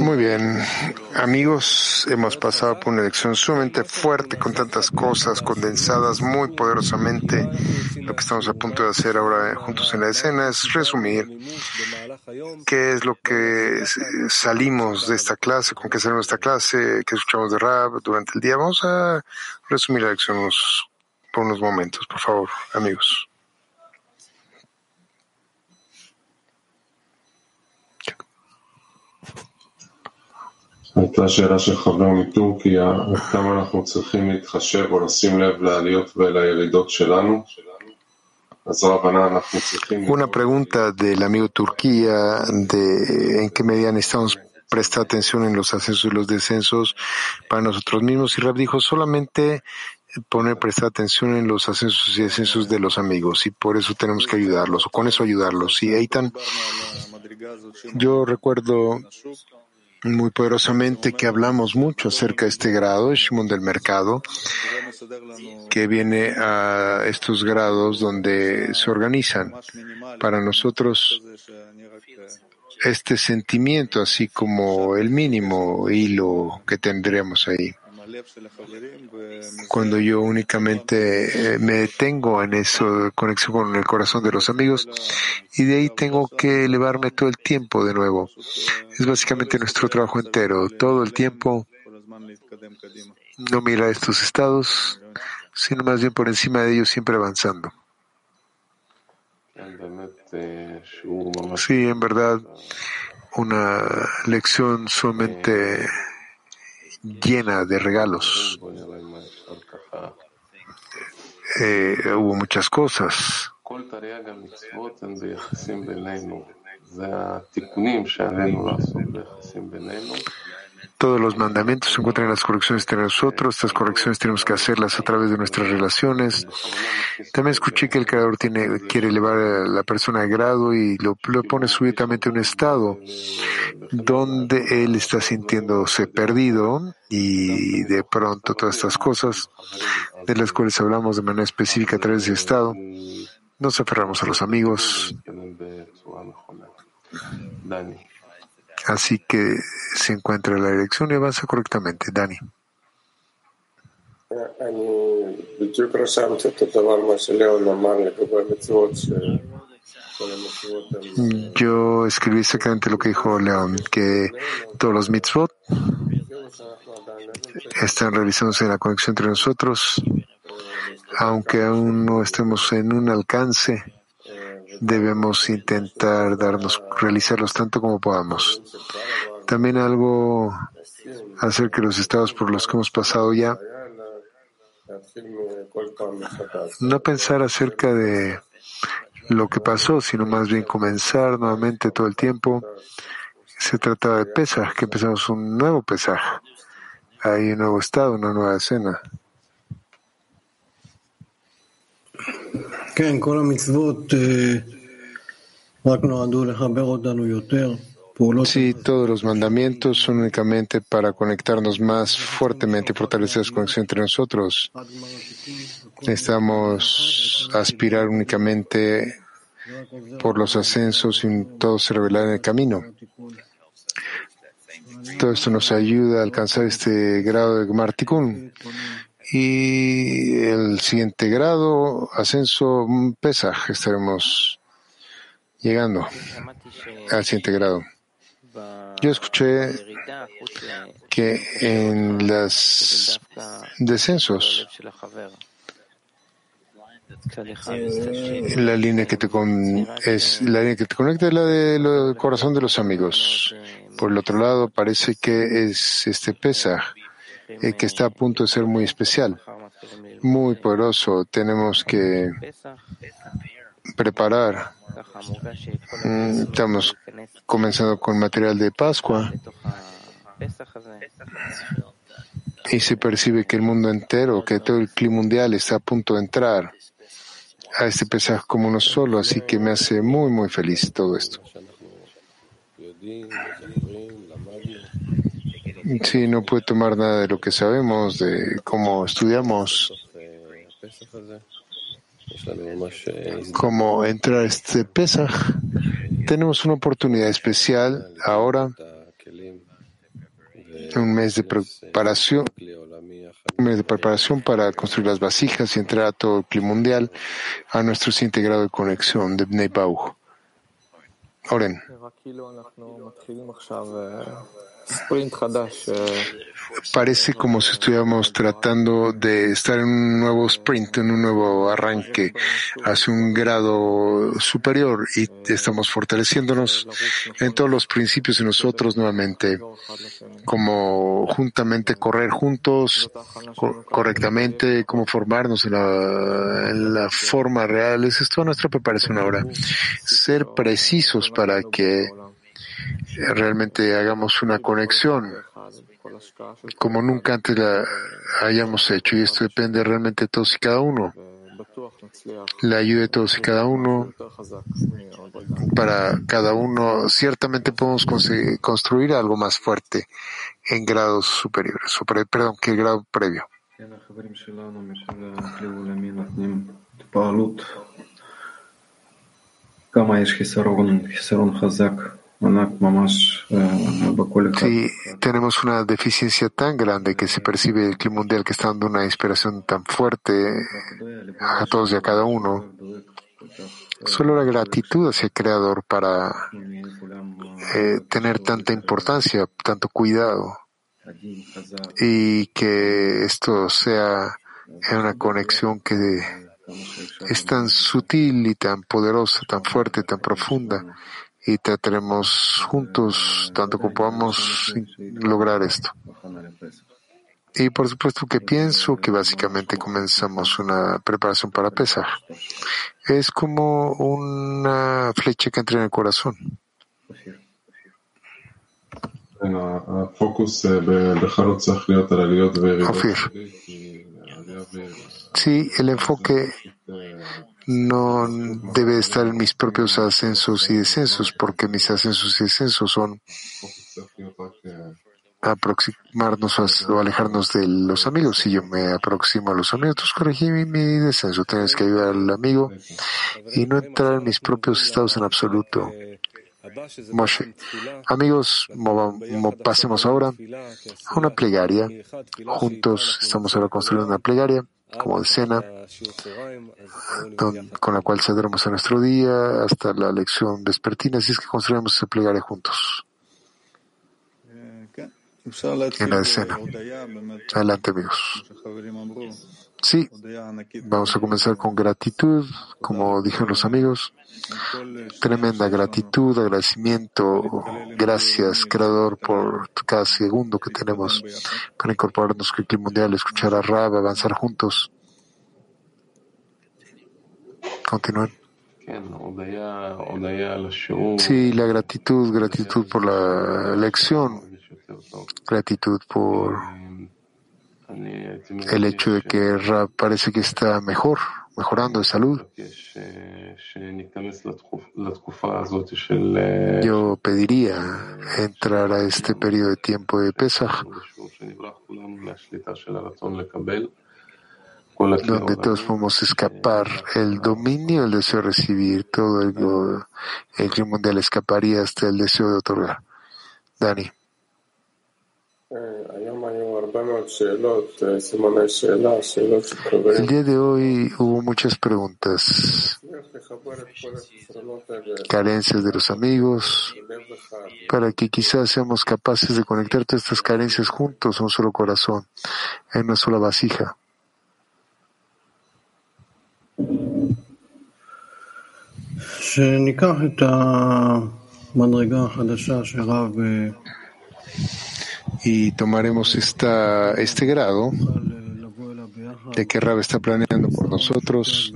Muy bien, amigos, hemos pasado por una lección sumamente fuerte con tantas cosas condensadas muy poderosamente. Lo que estamos a punto de hacer ahora juntos en la escena es resumir qué es lo que salimos de esta clase, con qué salimos de esta clase, qué escuchamos de Rab durante el día. Vamos a resumir la lección por unos momentos, por favor, amigos. הייתה שאלה של חבר מטורקיה, עד כמה אנחנו צריכים להתחשב או lשים לב לעליות ולירידות שלנו? Una pregunta del amigo Turquía de en qué medida necesitamos prestar atención en los ascensos y los descensos para nosotros mismos. Y Rab dijo solamente poner prestar atención en los ascensos y descensos de los amigos y por eso tenemos que ayudarlos o con eso ayudarlos. Y Eitan, yo recuerdo muy poderosamente que hablamos mucho acerca de este grado, Shimon del mercado, que viene a estos grados donde se organizan. Para nosotros este sentimiento, así como el mínimo hilo que tendremos ahí cuando yo únicamente eh, me detengo en eso, conexión con el corazón de los amigos, y de ahí tengo que elevarme todo el tiempo de nuevo. Es básicamente nuestro trabajo entero, todo el tiempo, no mira estos estados, sino más bien por encima de ellos, siempre avanzando. Sí, en verdad, una lección sumamente llena de regalos. Eh, hubo muchas cosas. Todos los mandamientos se encuentran en las correcciones de nosotros. Estas correcciones tenemos que hacerlas a través de nuestras relaciones. También escuché que el Creador tiene, quiere elevar a la persona a grado y lo, pone súbitamente en un estado donde él está sintiéndose perdido y de pronto todas estas cosas de las cuales hablamos de manera específica a través de ese estado, nos aferramos a los amigos. Así que se encuentra la dirección y avanza correctamente. Dani. Yo escribí exactamente lo que dijo León, que todos los mitzvot están realizándose en la conexión entre nosotros, aunque aún no estemos en un alcance debemos intentar darnos, realizarlos tanto como podamos. También algo acerca de los estados por los que hemos pasado ya. No pensar acerca de lo que pasó, sino más bien comenzar nuevamente todo el tiempo. Se trata de pesaj, que empezamos un nuevo pesaj. Hay un nuevo estado, una nueva escena. Sí, todos los mandamientos son únicamente para conectarnos más fuertemente y fortalecer la conexión entre nosotros. Necesitamos aspirar únicamente por los ascensos y todo se revelar en el camino. Todo esto nos ayuda a alcanzar este grado de Martikun y el siguiente grado, ascenso Pesaj, estaremos llegando al siguiente grado. Yo escuché que en los descensos, la línea que te es la línea que te conecta es la del corazón de los amigos. Por el otro lado, parece que es este Pesaj eh, que está a punto de ser muy especial, muy poderoso. Tenemos que preparar. Mm, estamos comenzando con material de Pascua y se percibe que el mundo entero, que todo el clima mundial está a punto de entrar a este pesaje como uno solo, así que me hace muy, muy feliz todo esto. Sí, no puede tomar nada de lo que sabemos, de cómo estudiamos. cómo entrar este Pesach, tenemos una oportunidad especial ahora, un mes de preparación, un mes de preparación para construir las vasijas y entrar a todo el clima mundial, a nuestro integrado de conexión de Bnei. Oren. Parece como si estuviéramos tratando de estar en un nuevo sprint, en un nuevo arranque hacia un grado superior y estamos fortaleciéndonos en todos los principios de nosotros nuevamente, como juntamente correr juntos correctamente, como formarnos en la, en la forma real. Es toda nuestra preparación ahora. Ser precisos para que realmente hagamos una conexión como nunca antes la hayamos hecho y esto depende realmente de todos y cada uno. La ayuda de todos y cada uno para cada uno ciertamente podemos construir algo más fuerte en grados superiores, perdón, que el grado previo. Sí, tenemos una deficiencia tan grande que se percibe el clima mundial que está dando una inspiración tan fuerte a todos y a cada uno. Solo la gratitud hacia el Creador para eh, tener tanta importancia, tanto cuidado y que esto sea una conexión que es tan sutil y tan poderosa, tan fuerte, tan profunda y trataremos juntos tanto como podamos lograr esto. Y por supuesto que pienso que básicamente comenzamos una preparación para pesar. Es como una flecha que entra en el corazón. Sí, el enfoque no debe estar en mis propios ascensos y descensos, porque mis ascensos y descensos son aproximarnos o alejarnos de los amigos. Si yo me aproximo a los amigos, entonces corregí mi, descenso. Tienes que ayudar al amigo y no entrar en mis propios estados en absoluto. Moshe. Amigos, pasemos ahora a una plegaria. Juntos estamos ahora construyendo una plegaria como escena con la cual saldremos a nuestro día hasta la lección vespertina, así es que construiremos esa plegaria juntos. En la escena. Adelante, amigos. Sí, vamos a comenzar con gratitud, como dijeron los amigos. Tremenda gratitud, agradecimiento, gracias, Creador, por cada segundo que tenemos para incorporarnos con el clima mundial, escuchar a Rab, avanzar juntos. Continúen. Sí, la gratitud, gratitud por la lección, gratitud por el hecho de que Rab parece que está mejor, mejorando de salud. Yo pediría entrar a este periodo de tiempo de Pesach, donde todos podemos escapar el dominio, el deseo de recibir, todo el, el mundial escaparía hasta el deseo de otorgar. Dani. El día de hoy hubo muchas preguntas, carencias de los amigos, para que quizás seamos capaces de conectar todas estas carencias juntos un solo corazón, en una sola vasija. Y tomaremos esta, este grado de que Rab está planeando por nosotros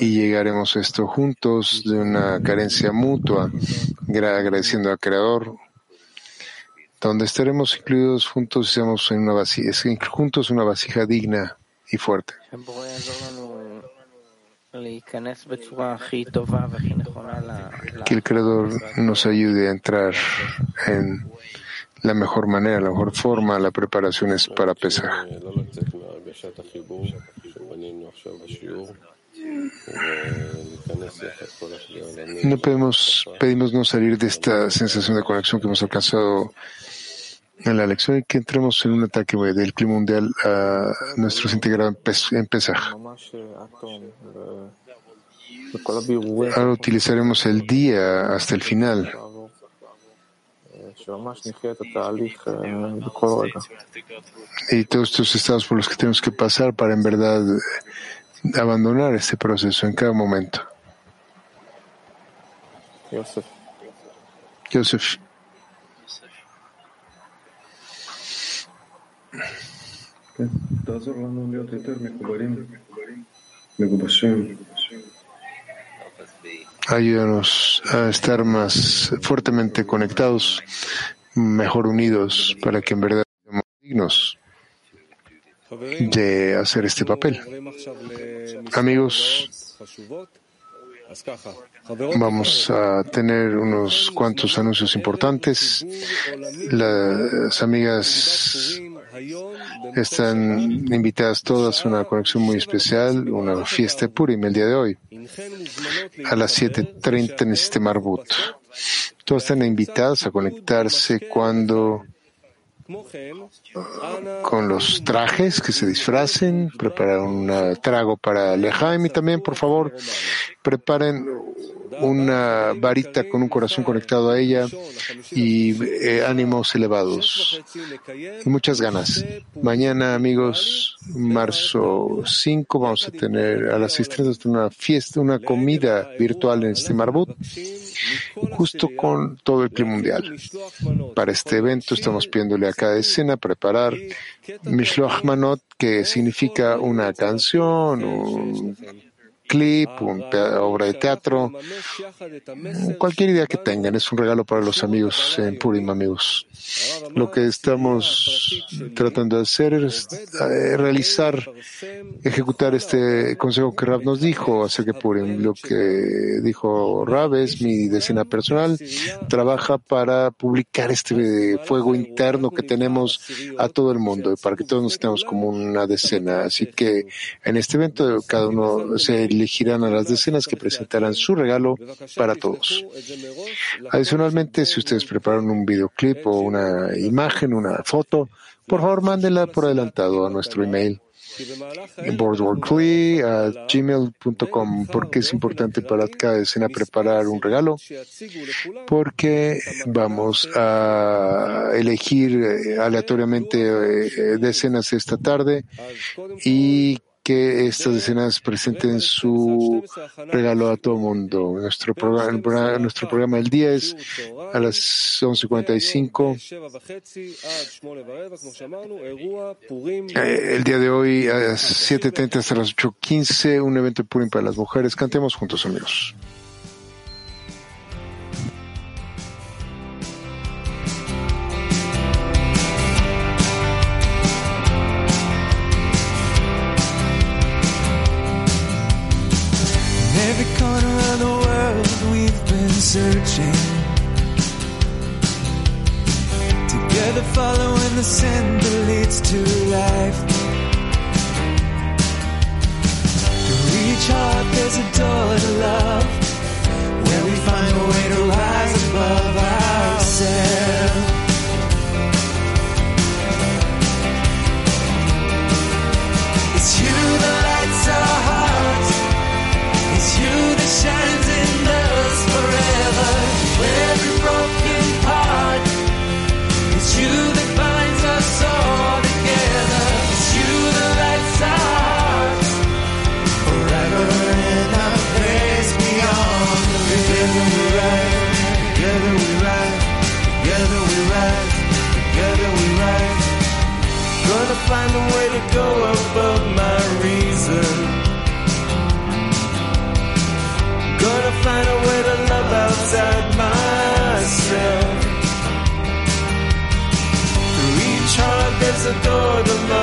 y llegaremos a esto juntos de una carencia mutua, agradeciendo al Creador, donde estaremos incluidos juntos y seamos en una vasija, juntos una vasija digna y fuerte. Que el Creador nos ayude a entrar en la mejor manera, la mejor forma, la preparación es para pesar. No podemos, pedimos no salir de esta sensación de conexión que hemos alcanzado en la lección y que entremos en un ataque del clima mundial a nuestros integrados en Pesaj. Ahora utilizaremos el día hasta el final. Y todos estos estados por los que tenemos que pasar para en verdad abandonar este proceso en cada momento. Joseph. Joseph. Ayúdanos a estar más fuertemente conectados, mejor unidos, para que en verdad seamos dignos de hacer este papel. Amigos, Vamos a tener unos cuantos anuncios importantes. Las amigas están invitadas todas a una conexión muy especial, una fiesta Purim el día de hoy, a las 7.30 en el sistema Arbut. Todas están invitadas a conectarse cuando con los trajes que se disfracen, preparar un trago para Lejaim y también, por favor, preparen una varita con un corazón conectado a ella y eh, ánimos elevados y muchas ganas. Mañana, amigos, marzo 5, vamos a tener a las 6.30 una fiesta, una comida virtual en este Marbut, justo con todo el clima mundial. Para este evento estamos pidiéndole a cada escena preparar Mishloach Manot, que significa una canción, un clip, una obra de teatro, cualquier idea que tengan. Es un regalo para los amigos en Purim, amigos. Lo que estamos tratando de hacer es realizar, ejecutar este consejo que Rab nos dijo acerca de Purim. Lo que dijo Rab es mi decena personal. Trabaja para publicar este fuego interno que tenemos a todo el mundo, para que todos nos tengamos como una decena. Así que en este evento cada uno se elegirán a las decenas que presentarán su regalo para todos. Adicionalmente, si ustedes preparan un videoclip o una imagen, una foto, por favor mándenla por adelantado a nuestro email gmail.com porque es importante para cada escena preparar un regalo porque vamos a elegir eh, aleatoriamente eh, decenas esta tarde y que estas escenas presenten su regalo a todo el mundo. Nuestro programa, nuestro programa del día es a las 11.45. Eh, el día de hoy a las 7.30 hasta las 8.15, un evento Purim para las mujeres. Cantemos juntos, amigos. Searching. Together following the sin that leads to life. To reach heart, there's a door to love. Where we find a way to rise above ourselves. It's you that adore the love.